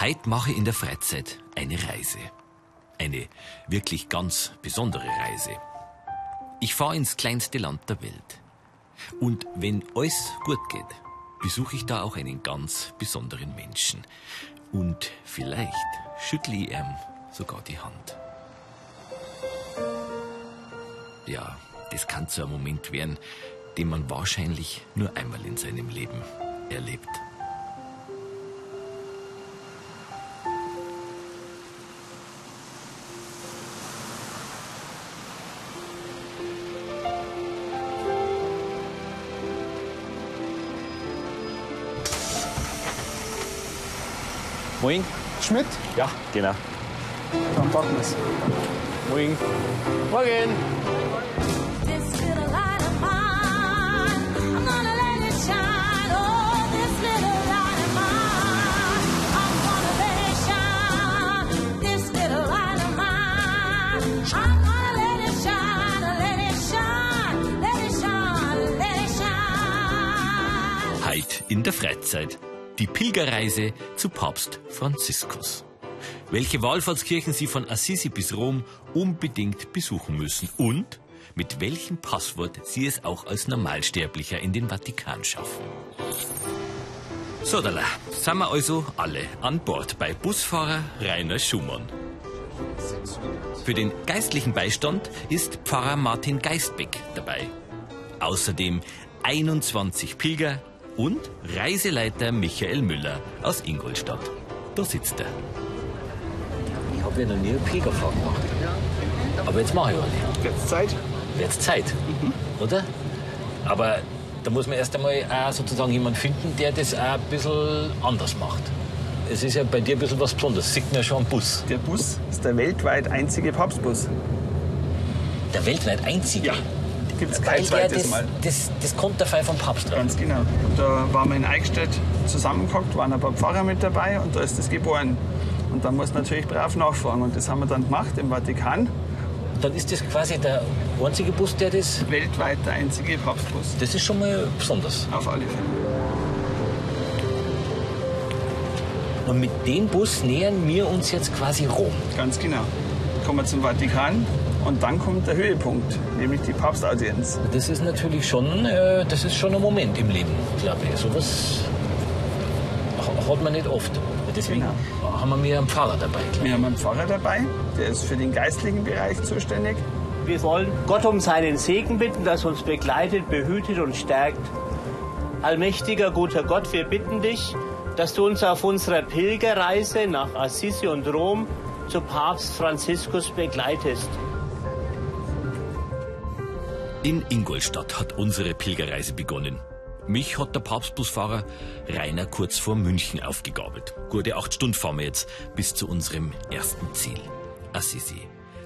Heute mache ich in der Freizeit eine Reise. Eine wirklich ganz besondere Reise. Ich fahre ins kleinste Land der Welt. Und wenn alles gut geht, besuche ich da auch einen ganz besonderen Menschen. Und vielleicht schüttle ich ihm sogar die Hand. Ja, das kann so ein Moment werden, den man wahrscheinlich nur einmal in seinem Leben erlebt. Let it shine, let it shine, let it shine. Heit in der Freizeit. Die Pilgerreise zu Papst Franziskus. Welche Wallfahrtskirchen Sie von Assisi bis Rom unbedingt besuchen müssen und mit welchem Passwort Sie es auch als Normalsterblicher in den Vatikan schaffen. So, da sind wir also alle an Bord bei Busfahrer Rainer Schumann. Für den geistlichen Beistand ist Pfarrer Martin Geistbeck dabei. Außerdem 21 Pilger und Reiseleiter Michael Müller aus Ingolstadt. Da sitzt er. Ich habe ja noch nie eine Pilgerfahrt gemacht. Aber jetzt mache ich eine. Jetzt Zeit. Jetzt Zeit, oder? Aber da muss man erst einmal auch sozusagen jemanden finden, der das auch ein bisschen anders macht. Es ist ja bei dir ein bisschen was Besonderes. Sieht man ja schon am Bus. Der Bus ist der weltweit einzige Papstbus. Der weltweit einzige. Gibt es kein der zweites das, Mal. das, das Konterfei vom Papst. Ganz genau. Da waren wir in Eichstätt zusammengehockt, waren ein paar Pfarrer mit dabei und da ist das geboren. Und da muss natürlich brav nachfragen. Und das haben wir dann gemacht im Vatikan. Dann ist das quasi der einzige Bus, der das. Weltweit der einzige Papstbus. Das ist schon mal besonders. Auf alle Fälle. Und mit dem Bus nähern wir uns jetzt quasi Rom. Ganz genau. Kommen wir zum Vatikan und dann kommt der Höhepunkt, nämlich die Papstaudienz. Das ist natürlich schon, äh, das ist schon ein Moment im Leben, glaube ich. Sowas ha- hat man nicht oft. Deswegen haben wir mir einen Pfarrer dabei. Wir haben einen Pfarrer dabei, der ist für den geistlichen Bereich zuständig. Wir wollen Gott um seinen Segen bitten, dass uns begleitet, behütet und stärkt. Allmächtiger, guter Gott, wir bitten dich, dass du uns auf unserer Pilgerreise nach Assisi und Rom zu Papst Franziskus begleitest. In Ingolstadt hat unsere Pilgerreise begonnen. Mich hat der Papstbusfahrer Rainer kurz vor München aufgegabelt. Gute acht Stunden fahren wir jetzt bis zu unserem ersten Ziel. Assisi,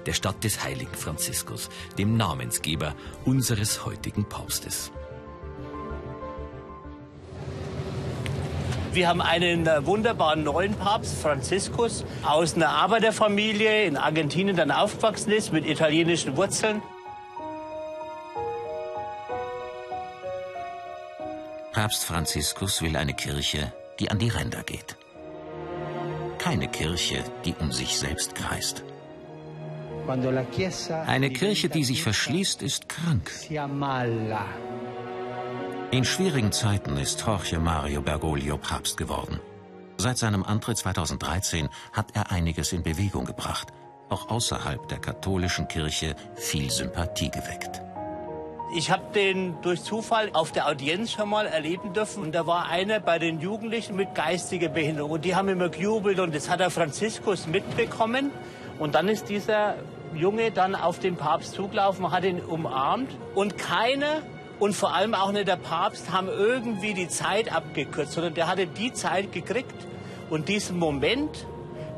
der Stadt des heiligen Franziskus, dem Namensgeber unseres heutigen Papstes. Wir haben einen äh, wunderbaren neuen Papst, Franziskus, aus einer Arbeiterfamilie in Argentinien dann aufgewachsen ist, mit italienischen Wurzeln. Papst Franziskus will eine Kirche, die an die Ränder geht. Keine Kirche, die um sich selbst kreist. Eine Kirche, die sich verschließt, ist krank. In schwierigen Zeiten ist Jorge Mario Bergoglio Papst geworden. Seit seinem Antritt 2013 hat er einiges in Bewegung gebracht, auch außerhalb der katholischen Kirche viel Sympathie geweckt. Ich habe den durch Zufall auf der Audienz schon mal erleben dürfen. Und da war einer bei den Jugendlichen mit geistiger Behinderung. Und die haben immer gejubelt und das hat der Franziskus mitbekommen. Und dann ist dieser Junge dann auf den Papst zugelaufen, hat ihn umarmt. Und keiner und vor allem auch nicht der Papst haben irgendwie die Zeit abgekürzt, sondern der hatte die Zeit gekriegt. Und diesen Moment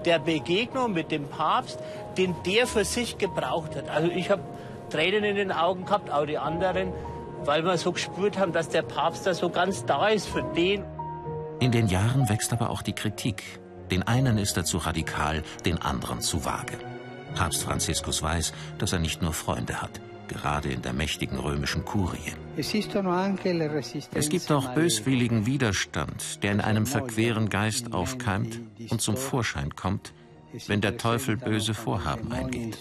der Begegnung mit dem Papst, den der für sich gebraucht hat. Also ich habe Tränen in den Augen gehabt, auch die anderen, weil wir so gespürt haben, dass der Papst da so ganz da ist für den. In den Jahren wächst aber auch die Kritik. Den einen ist er zu radikal, den anderen zu vage. Papst Franziskus weiß, dass er nicht nur Freunde hat. Gerade in der mächtigen römischen Kurie. Es gibt auch böswilligen Widerstand, der in einem verqueren Geist aufkeimt und zum Vorschein kommt, wenn der Teufel böse Vorhaben eingeht.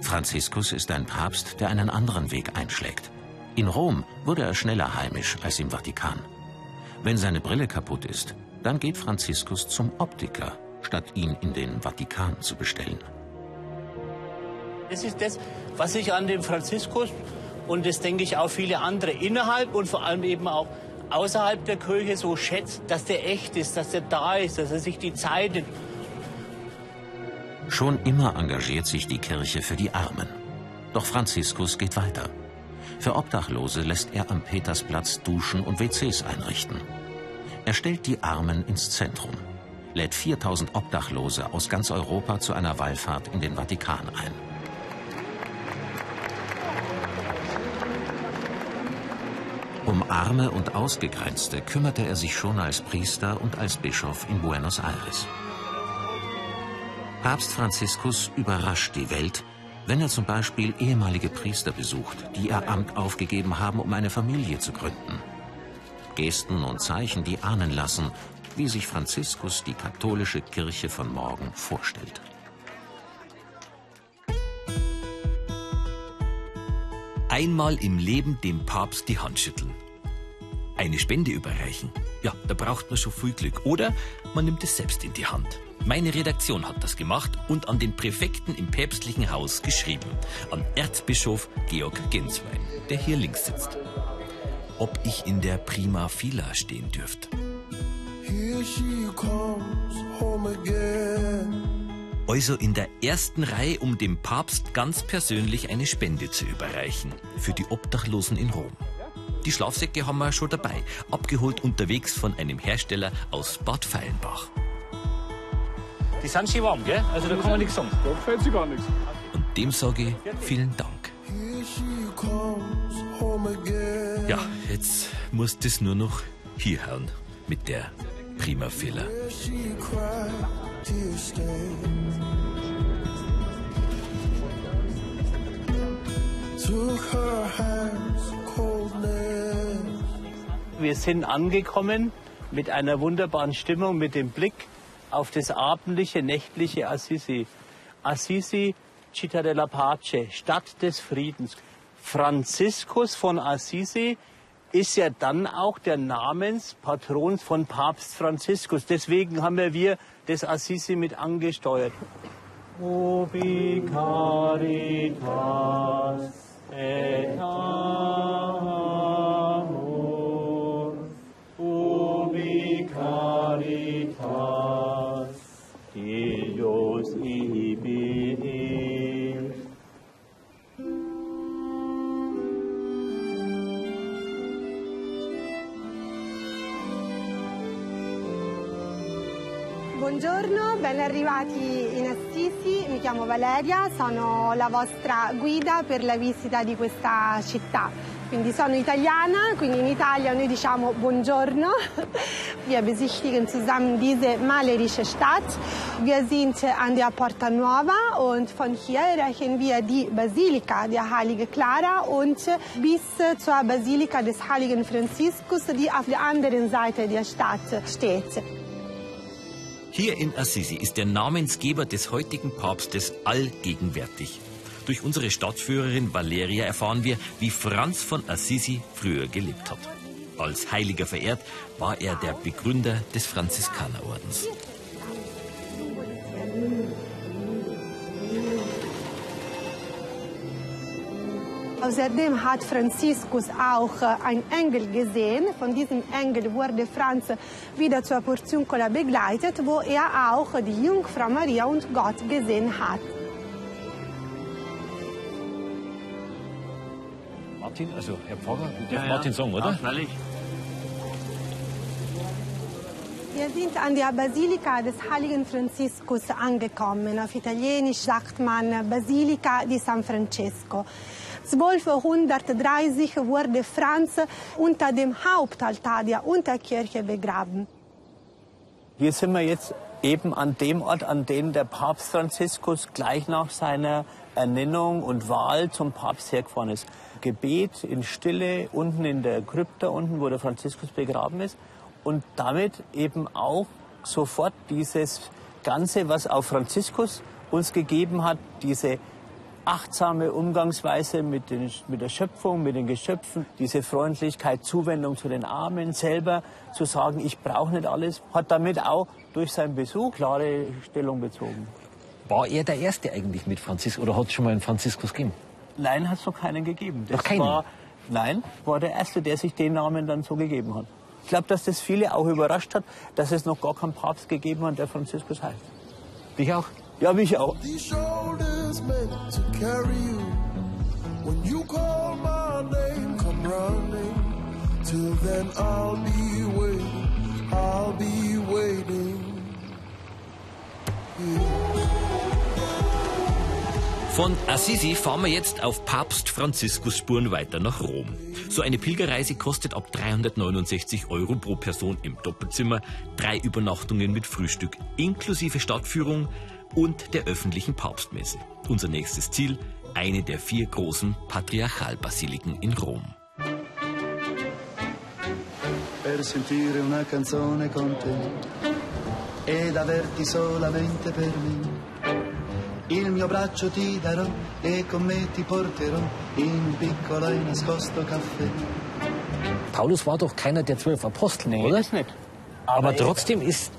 Franziskus ist ein Papst, der einen anderen Weg einschlägt. In Rom wurde er schneller heimisch als im Vatikan. Wenn seine Brille kaputt ist, dann geht Franziskus zum Optiker, statt ihn in den Vatikan zu bestellen. Das ist das, was ich an dem Franziskus und das denke ich auch viele andere innerhalb und vor allem eben auch außerhalb der Kirche so schätzt, dass der echt ist, dass der da ist, dass er sich die Zeit nimmt. Schon immer engagiert sich die Kirche für die Armen. Doch Franziskus geht weiter. Für Obdachlose lässt er am Petersplatz Duschen und WCs einrichten. Er stellt die Armen ins Zentrum, lädt 4000 Obdachlose aus ganz Europa zu einer Wallfahrt in den Vatikan ein. Um Arme und Ausgegrenzte kümmerte er sich schon als Priester und als Bischof in Buenos Aires. Papst Franziskus überrascht die Welt, wenn er zum Beispiel ehemalige Priester besucht, die ihr Amt aufgegeben haben, um eine Familie zu gründen. Gesten und Zeichen, die ahnen lassen, wie sich Franziskus die katholische Kirche von morgen vorstellt. Einmal im Leben dem Papst die Hand schütteln. Eine Spende überreichen. Ja, da braucht man schon viel Glück. Oder man nimmt es selbst in die Hand. Meine Redaktion hat das gemacht und an den Präfekten im päpstlichen Haus geschrieben. An Erzbischof Georg Genswein, der hier links sitzt. Ob ich in der Prima Fila stehen dürft. Here she comes home again. Also in der ersten Reihe, um dem Papst ganz persönlich eine Spende zu überreichen. Für die Obdachlosen in Rom. Die Schlafsäcke haben wir schon dabei. Abgeholt unterwegs von einem Hersteller aus Bad Feilenbach. Die sind schon warm, gell? Also da kann man nichts sagen. Da fällt sich gar nichts. Und dem sage ich vielen Dank. Here she comes home again. Ja, jetzt muss das nur noch hier hauen mit der Prima Fila. Wir sind angekommen mit einer wunderbaren Stimmung, mit dem Blick auf das abendliche, nächtliche Assisi. Assisi, Città della Pace, Stadt des Friedens. Franziskus von Assisi ist ja dann auch der Namenspatron von Papst Franziskus. Deswegen haben wir das Assisi mit angesteuert. Ubi caritas et Buongiorno, ben arrivati in Assisi, mi chiamo Valeria, sono la vostra guida per la visita di questa città. Quindi sono italiana, quindi in Italia noi diciamo buongiorno. Wir besichtigen zusammen diese malerische Stadt. Wir sind an der Porta Nuova und von hier erreichen wir die Basilika der Heilige Clara und bis zur Basilika des Heiligen Franziskus, die auf der anderen Seite der Stadt steht. Hier in Assisi ist der Namensgeber des heutigen Papstes allgegenwärtig. Durch unsere Stadtführerin Valeria erfahren wir, wie Franz von Assisi früher gelebt hat. Als Heiliger verehrt war er der Begründer des Franziskanerordens. Außerdem hat Franziskus auch äh, einen Engel gesehen. Von diesem Engel wurde Franz wieder zur Portiuncula begleitet, wo er auch die Jungfrau Maria und Gott gesehen hat. Martin, also Herr Pfarrer, du darfst Martin sagen, oder? freilich. Wir sind an der Basilika des heiligen Franziskus angekommen. Auf Italienisch sagt man Basilika di San Francesco. 1230 wurde Franz unter dem Hauptaltar der Unterkirche begraben. Hier sind wir jetzt eben an dem Ort, an dem der Papst Franziskus gleich nach seiner Ernennung und Wahl zum Papst hergefahren ist. Gebet in Stille unten in der Krypta, unten, wo der Franziskus begraben ist. Und damit eben auch sofort dieses Ganze, was auch Franziskus uns gegeben hat, diese achtsame Umgangsweise mit, den, mit der Schöpfung, mit den Geschöpfen, diese Freundlichkeit, Zuwendung zu den Armen, selber zu sagen, ich brauche nicht alles, hat damit auch durch seinen Besuch klare Stellung bezogen. War er der Erste eigentlich mit Franziskus oder hat es schon mal einen Franziskus gegeben? Nein, hat es noch keinen gegeben. Das Noch keinen? War, nein, war der Erste, der sich den Namen dann so gegeben hat. Ich glaube, dass das viele auch überrascht hat, dass es noch gar keinen Papst gegeben hat, der Franziskus heißt. Dich auch? Ja, mich auch. These shoulders meant to carry you. When you call my name, come running. Till then, I'll be waiting. I'll be waiting. Von Assisi fahren wir jetzt auf Papst Franziskus Spuren weiter nach Rom. So eine Pilgerreise kostet ab 369 Euro pro Person im Doppelzimmer, drei Übernachtungen mit Frühstück inklusive Stadtführung und der öffentlichen Papstmesse. Unser nächstes Ziel, eine der vier großen Patriarchalbasiliken in Rom. per sentire una canzone con te ed averti solamente per me. Il mio braccio ti darò e con me ti porterò in piccolo e nascosto caffè. Paulus war doch keiner der zwölf Apostel, Nee, oder? das nicht. Aber er- trotzdem ist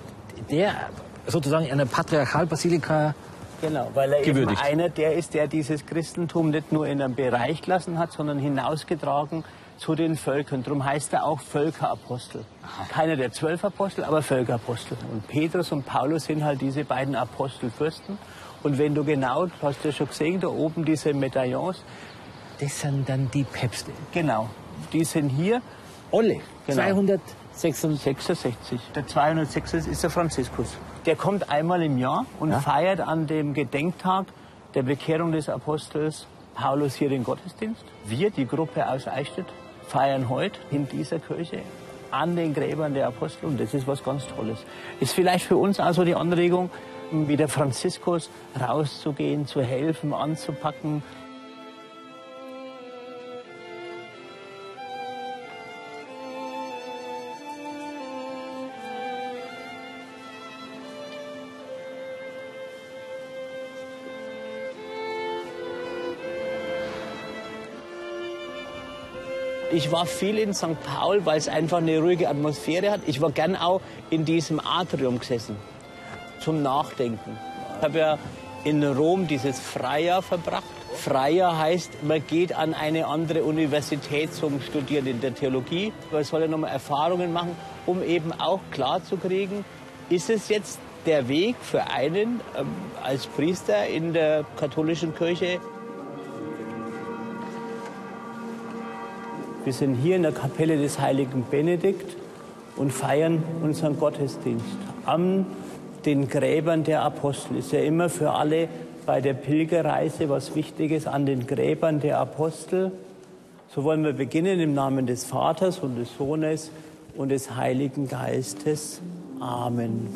der sozusagen in einer Patriarchalbasilika Genau, weil er Gewürdigt. eben einer der ist, der dieses Christentum nicht nur in einem Bereich gelassen hat, sondern hinausgetragen zu den Völkern. Darum heißt er auch Völkerapostel. Keiner der zwölf Apostel, aber Völkerapostel. Und Petrus und Paulus sind halt diese beiden Apostelfürsten. Und wenn du genau, du hast ja schon gesehen, da oben diese Medaillons, Das sind dann die Päpste. genau, die sind hier. Alle. Genau. 266. 66. Der 206 ist der Franziskus. Der kommt einmal im Jahr und feiert an dem Gedenktag der Bekehrung des Apostels Paulus hier den Gottesdienst. Wir, die Gruppe aus Eichstätt, feiern heute in dieser Kirche an den Gräbern der Apostel und das ist was ganz Tolles. Ist vielleicht für uns also die Anregung, wie der Franziskus rauszugehen, zu helfen, anzupacken, Ich war viel in St. Paul, weil es einfach eine ruhige Atmosphäre hat. Ich war gern auch in diesem Atrium gesessen, zum Nachdenken. Ich habe ja in Rom dieses Freijahr verbracht. Freijahr heißt, man geht an eine andere Universität zum Studieren in der Theologie. Man soll ja nochmal Erfahrungen machen, um eben auch klarzukriegen, ist es jetzt der Weg für einen ähm, als Priester in der katholischen Kirche, Wir sind hier in der Kapelle des heiligen Benedikt und feiern unseren Gottesdienst an den Gräbern der Apostel. Ist ja immer für alle bei der Pilgerreise was Wichtiges an den Gräbern der Apostel. So wollen wir beginnen im Namen des Vaters und des Sohnes und des Heiligen Geistes. Amen.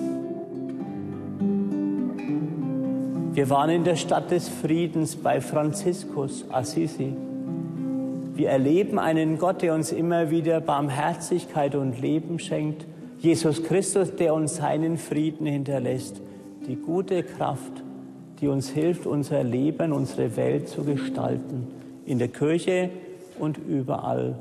Wir waren in der Stadt des Friedens bei Franziskus Assisi. Wir erleben einen Gott, der uns immer wieder Barmherzigkeit und Leben schenkt. Jesus Christus, der uns seinen Frieden hinterlässt. Die gute Kraft, die uns hilft, unser Leben, unsere Welt zu gestalten. In der Kirche und überall.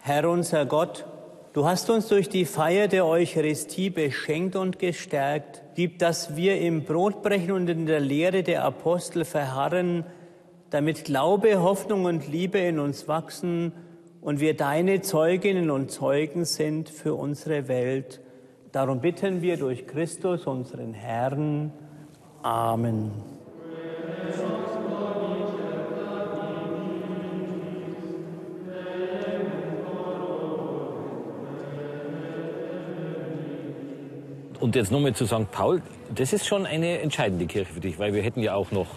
Herr unser Gott, du hast uns durch die Feier der Eucharistie beschenkt und gestärkt. Gib, dass wir im Brotbrechen und in der Lehre der Apostel verharren, damit Glaube, Hoffnung und Liebe in uns wachsen und wir deine Zeuginnen und Zeugen sind für unsere Welt. Darum bitten wir durch Christus, unseren Herrn. Amen. Und jetzt nochmal zu St. Paul, das ist schon eine entscheidende Kirche für dich, weil wir hätten ja auch noch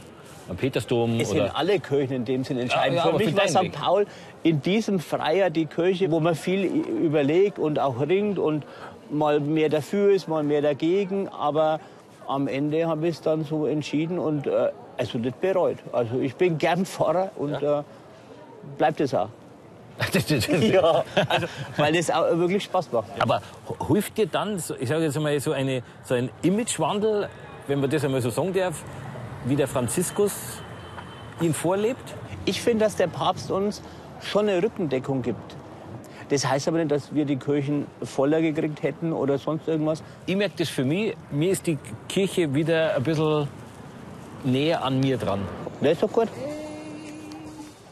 am Petersdom Es sind alle Kirchen in dem Sinn entscheidend. Ja, ja, für mich war St. Paul in diesem Freier die Kirche, wo man viel überlegt und auch ringt und mal mehr dafür ist, mal mehr dagegen. Aber am Ende habe ich es dann so entschieden und äh, also nicht bereut. Also ich bin gern Pfarrer und äh, bleibt es auch. ja, also, weil es auch wirklich Spaß macht. Aber hilft dir dann, ich sage jetzt mal, so, eine, so ein Imagewandel, wenn man das einmal so sagen darf, wie der Franziskus ihn vorlebt? Ich finde, dass der Papst uns schon eine Rückendeckung gibt. Das heißt aber nicht, dass wir die Kirchen voller gekriegt hätten oder sonst irgendwas. Ich merke das für mich, mir ist die Kirche wieder ein bisschen näher an mir dran. Das ist doch gut.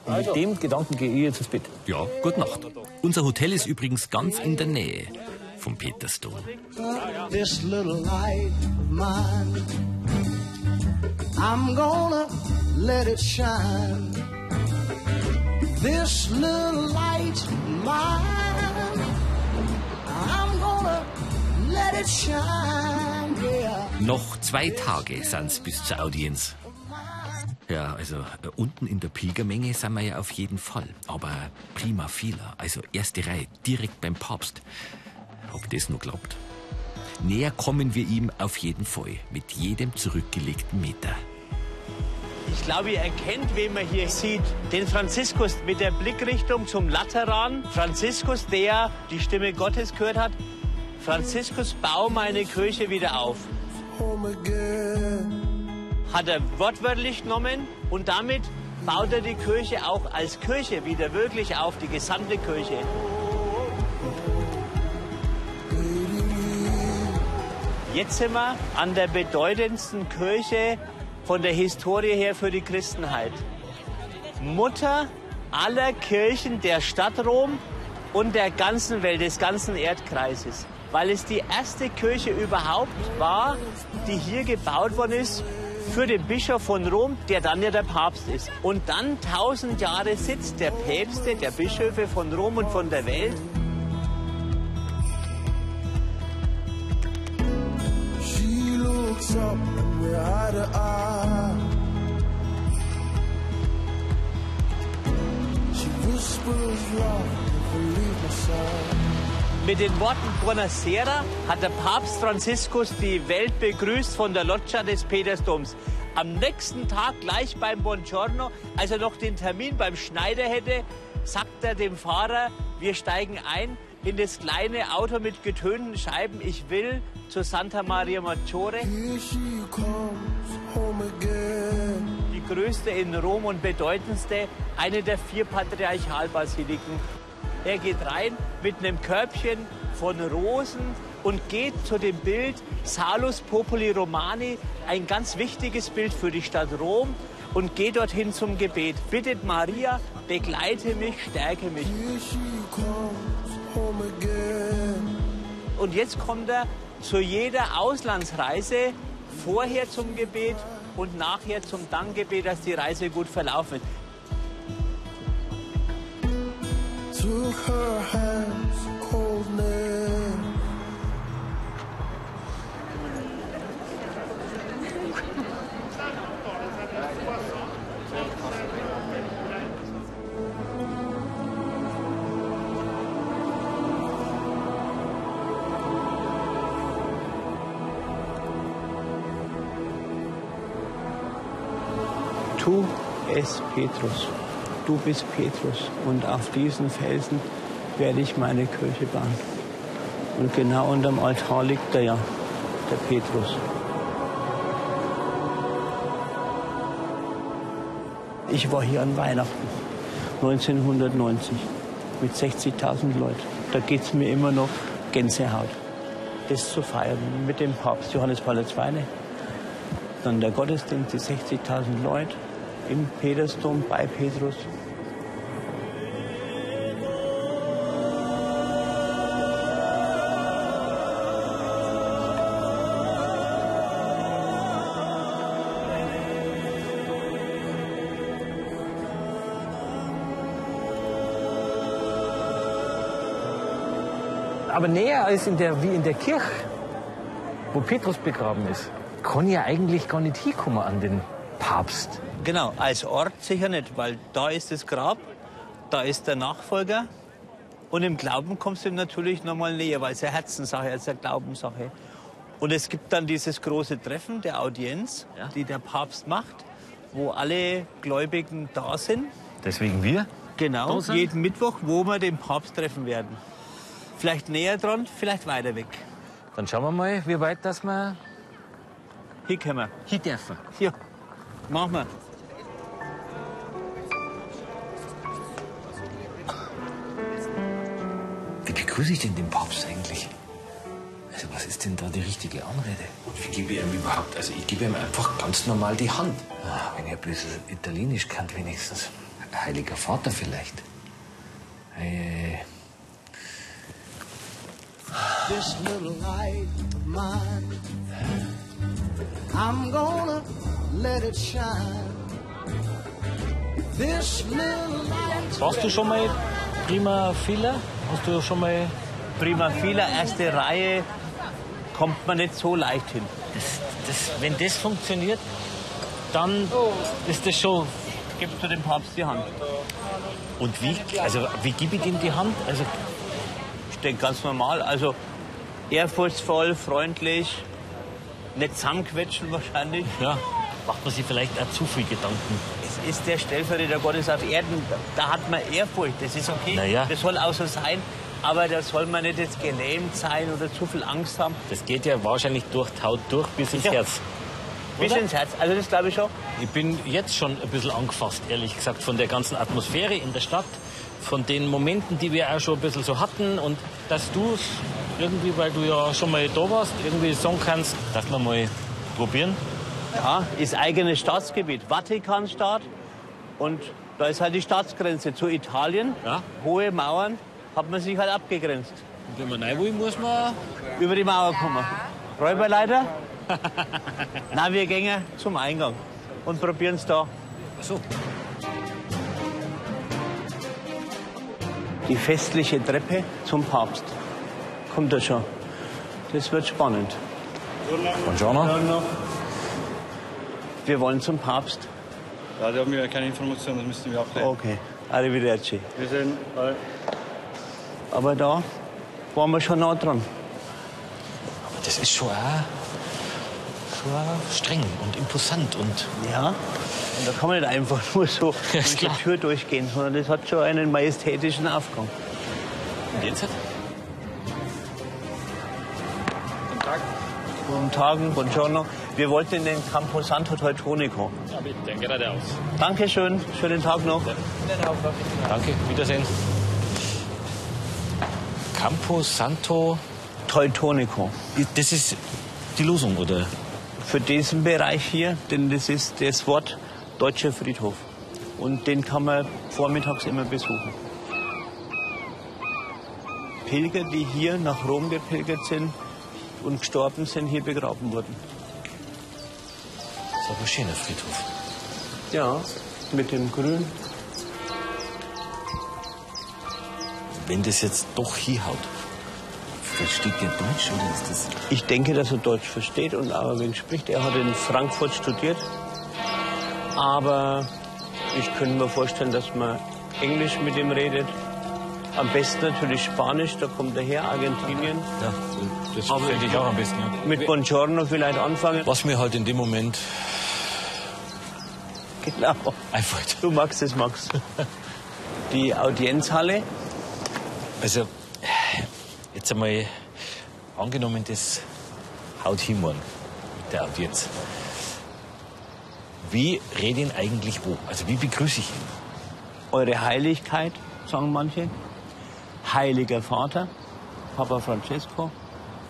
Und mit dem Gedanken gehe ich jetzt ins Bett. Ja, gute Nacht. Unser Hotel ist übrigens ganz in der Nähe vom Petersdom. this little light of mine. I'm gonna let it shine. This little light mine. I'm gonna let it shine, yeah. Noch zwei Tage sind's bis zur Audienz. Ja, also äh, unten in der Pilgermenge sind wir ja auf jeden Fall. Aber prima fila, also erste Reihe, direkt beim Papst. Ob das nur klappt? Näher kommen wir ihm auf jeden Fall, mit jedem zurückgelegten Meter. Ich glaube, ihr erkennt, wen man hier sieht. Den Franziskus mit der Blickrichtung zum Lateran. Franziskus, der die Stimme Gottes gehört hat. Franziskus, bau meine Kirche wieder auf. Hat er wortwörtlich genommen und damit baut er die Kirche auch als Kirche wieder wirklich auf, die gesamte Kirche. Jetzt sind wir an der bedeutendsten Kirche von der Historie her für die Christenheit. Mutter aller Kirchen der Stadt Rom und der ganzen Welt, des ganzen Erdkreises. Weil es die erste Kirche überhaupt war, die hier gebaut worden ist für den Bischof von Rom, der dann ja der Papst ist. Und dann tausend Jahre sitzt der Päpste, der Bischöfe von Rom und von der Welt Looks up and we're eye to eye. She whispers love, never leave my side. Mit den Worten Buonasera hat der Papst Franziskus die Welt begrüßt von der Loggia des Petersdoms. Am nächsten Tag, gleich beim Buongiorno, als er noch den Termin beim Schneider hätte, sagt er dem Fahrer, wir steigen ein in das kleine Auto mit getönten Scheiben. Ich will zu Santa Maria Maggiore, die größte in Rom und bedeutendste, eine der vier Patriarchalbasiliken. Er geht rein mit einem Körbchen von Rosen und geht zu dem Bild Salus Populi Romani, ein ganz wichtiges Bild für die Stadt Rom und geht dorthin zum Gebet. Bittet Maria, begleite mich, stärke mich. Und jetzt kommt er zu jeder Auslandsreise vorher zum Gebet und nachher zum Dankgebet, dass die Reise gut verlaufen ist. Petrus, du bist Petrus und auf diesen Felsen werde ich meine Kirche bauen. Und genau unterm Altar liegt er ja, der Petrus. Ich war hier an Weihnachten 1990 mit 60.000 Leuten. Da geht es mir immer noch Gänsehaut. Das zu feiern mit dem Papst Johannes Paul II. Dann der Gottesdienst, die 60.000 Leute im Petersdom bei Petrus. Aber näher als in der, wie in der Kirche, wo Petrus begraben ist, kann ja eigentlich gar nicht hinkommen an den Papst. Genau, als Ort sicher nicht, weil da ist das Grab, da ist der Nachfolger. Und im Glauben kommst du ihm natürlich noch mal näher, weil es eine Herzenssache, es ist eine Glaubenssache. Und es gibt dann dieses große Treffen der Audienz, Ja. die der Papst macht, wo alle Gläubigen da sind. Deswegen wir? Genau, jeden Mittwoch, wo wir den Papst treffen werden. Vielleicht näher dran, vielleicht weiter weg. Dann schauen wir mal, wie weit das wir Hier können wir. hier dürfen. Hier, machen wir. Wie begrüße ich denn den Papst eigentlich? Also was ist denn da die richtige Anrede? Und wie gebe ich ihm überhaupt? Also ich gebe ihm einfach ganz normal die Hand. Ah, wenn ich ein bisschen Italienisch kann wenigstens. Heiliger Vater vielleicht. Äh, This little light of mine, I'm gonna let it shine. This little light. warst du schon mal Prima Fila? Hast du schon mal... Prima Fila, erste Reihe, kommt man nicht so leicht hin. Das, das, wenn das funktioniert, dann ist das schon... Gibst du dem Papst die Hand? Und wie, also wie gebe ich ihm die Hand? Also Ich denke ganz normal. Also ehrfurchtsvoll, freundlich, nicht zusammenquetschen wahrscheinlich. ja, macht man sich vielleicht auch zu viel Gedanken. Es ist der Stellvertreter Gottes auf Erden. Da hat man Ehrfurcht. Das ist okay. Na ja. Das soll auch so sein. Aber da soll man nicht jetzt gelähmt sein oder zu viel Angst haben. Das geht ja wahrscheinlich durch die Haut durch bis ins Ja. Herz. Bis Oder? ins Herz. Also das glaube ich schon. Ich bin jetzt schon ein bisschen angefasst, ehrlich gesagt, von der ganzen Atmosphäre in der Stadt, von den Momenten, die wir auch schon ein bisschen so hatten und dass du es irgendwie, weil du ja schon mal da warst, irgendwie sagen kannst, dass wir mal probieren. Ja, ist eigenes Staatsgebiet. Vatikanstaat. Und da ist halt die Staatsgrenze zu Italien. Ja. Hohe Mauern hat man sich halt abgegrenzt. Und wenn man rein will, muss man... Über die Mauer kommen. Räuberleiter? Na, wir gehen zum Eingang und probieren es da. So. Die festliche Treppe zum Papst. Kommt da schon. Das wird spannend. Buongiorno. Wir wollen zum Papst. Ja, da haben wir keine Informationen, das müssten wir abklären. Okay. Arrivederci. Wir sehen, äh, Aber da waren wir schon nah dran. Aber das ist schon auch, schon auch streng und imposant und... Ja. Und da kann man nicht einfach nur so Ja, durch die. Tür durchgehen, sondern das hat schon einen majestätischen Aufgang. Und jetzt? Guten Tag, buongiorno. Wir wollten in den Campo Santo Teutonico. Ja, bitte, dann geradeaus. Dankeschön, schönen Tag noch. Danke, Wiedersehen. Campo Santo, Teutonico. das ist die Losung, oder? Für diesen Bereich hier, denn das ist das Wort Deutscher Friedhof. Und den kann man vormittags immer besuchen. Pilger, die hier nach Rom gepilgert sind und gestorben sind, hier begraben wurden. Das ist aber ein schöner Friedhof. Ja, mit dem Grün. Wenn das jetzt doch hinhaut, versteht der Deutsch oder ist das... Ich denke, dass er Deutsch versteht und ein wenig spricht. Er hat in Frankfurt studiert. Aber ich könnte mir vorstellen, dass man Englisch mit ihm redet. Am besten natürlich Spanisch, da kommt er her, Argentinien. Ja, das Aber- finde ich auch am besten. Ja. Mit Buongiorno vielleicht anfangen. Was mir halt in dem Moment Genau. einfällt. Du magst es, Max. Die Audienzhalle. Also, jetzt einmal angenommen, das haut hin morgen mit der Audienz. Wie rede ich ihn eigentlich wo? Also, wie begrüße ich ihn? Eure Heiligkeit, sagen manche. Heiliger Vater, Papa Francesco.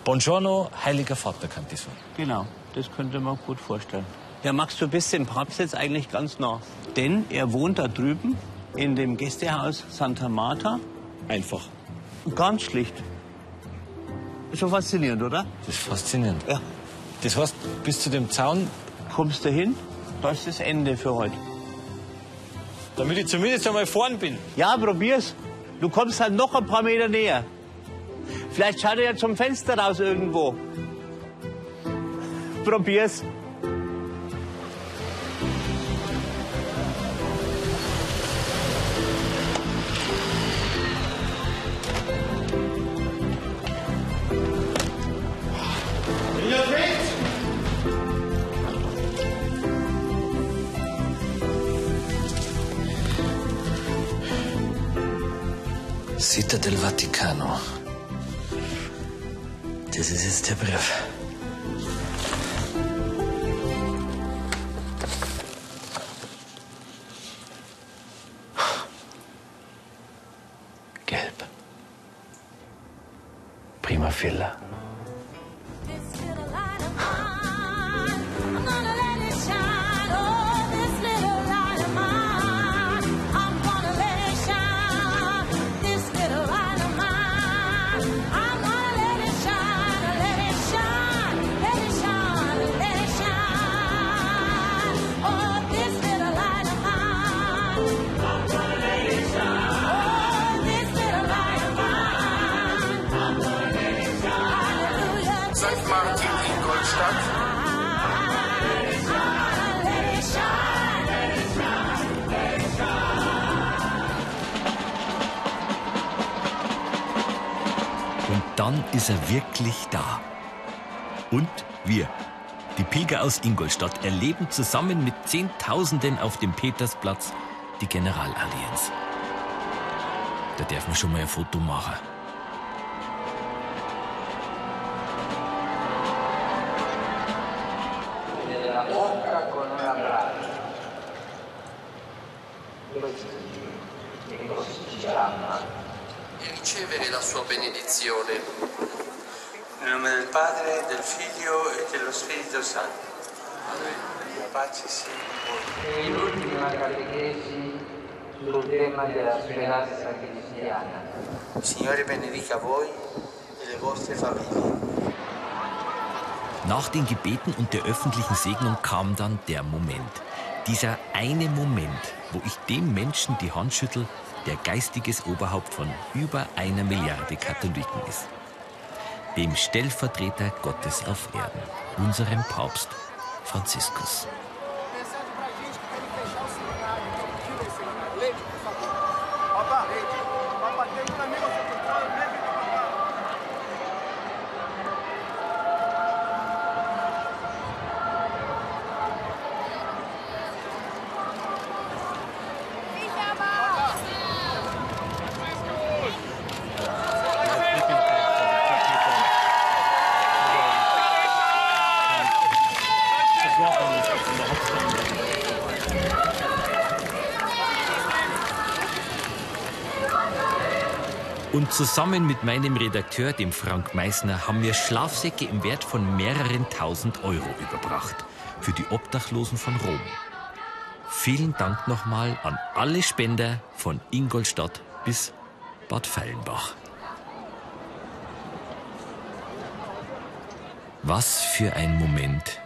Buongiorno, heiliger Vater, kann das sagen. Genau, das könnte man gut vorstellen. Ja, Max, du bist dem Papst jetzt eigentlich ganz nah. Denn er wohnt da drüben in dem Gästehaus Santa Marta. Einfach. Ganz schlicht. Ist schon faszinierend, oder? Das ist faszinierend. Ja. Das heißt, bis zu dem Zaun, Kommst du hin, da ist das Ende für heute. damit ich zumindest einmal vorn bin. Ja, probier's. Du kommst halt noch ein paar Meter näher. Vielleicht schaut er ja zum Fenster raus irgendwo. Probier's. Das ist jetzt der Brief. Gelb. Prima Villa. Dann ist er wirklich da. Und wir, die Pilger aus Ingolstadt, erleben zusammen mit Zehntausenden auf dem Petersplatz die Generalallianz. Da darf man schon mal ein Foto machen. Benedizione. Nel nome del Padre, del Figlio e dello Spirito Santo. La pace sia con voi. E l'ultima catechesi sul tema della speranza cristiana. Il Signore benedica voi e le vostre famiglie. Nach den Gebeten und der öffentlichen Segnung kam dann der Moment. Dieser eine Moment, wo ich dem Menschen die Hand schüttel, der geistiges Oberhaupt von über einer Milliarde Katholiken ist. Dem Stellvertreter Gottes auf Erden, unserem Papst Franziskus. Und zusammen mit meinem Redakteur, dem Frank Meissner, haben wir Schlafsäcke im Wert von mehreren tausend Euro überbracht für die Obdachlosen von Rom. Vielen Dank nochmal an alle Spender von Ingolstadt bis Bad Feilenbach. Was für ein Moment